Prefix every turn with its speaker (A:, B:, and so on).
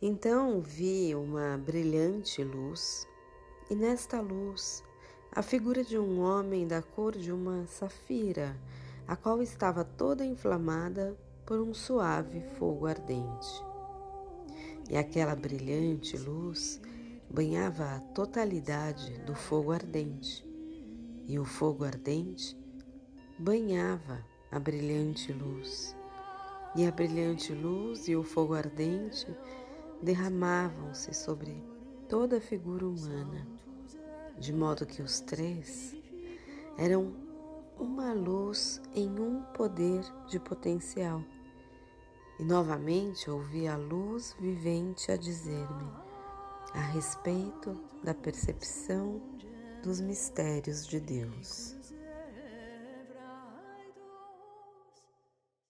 A: Então vi uma brilhante luz, e nesta luz a figura de um homem da cor de uma safira, a qual estava toda inflamada por um suave fogo ardente. E aquela brilhante luz banhava a totalidade do fogo ardente, e o fogo ardente banhava a brilhante luz. E a brilhante luz e o fogo ardente derramavam-se sobre toda a figura humana, de modo que os três eram uma luz em um poder de potencial. E novamente ouvi a luz vivente a dizer-me a respeito da percepção dos mistérios de Deus.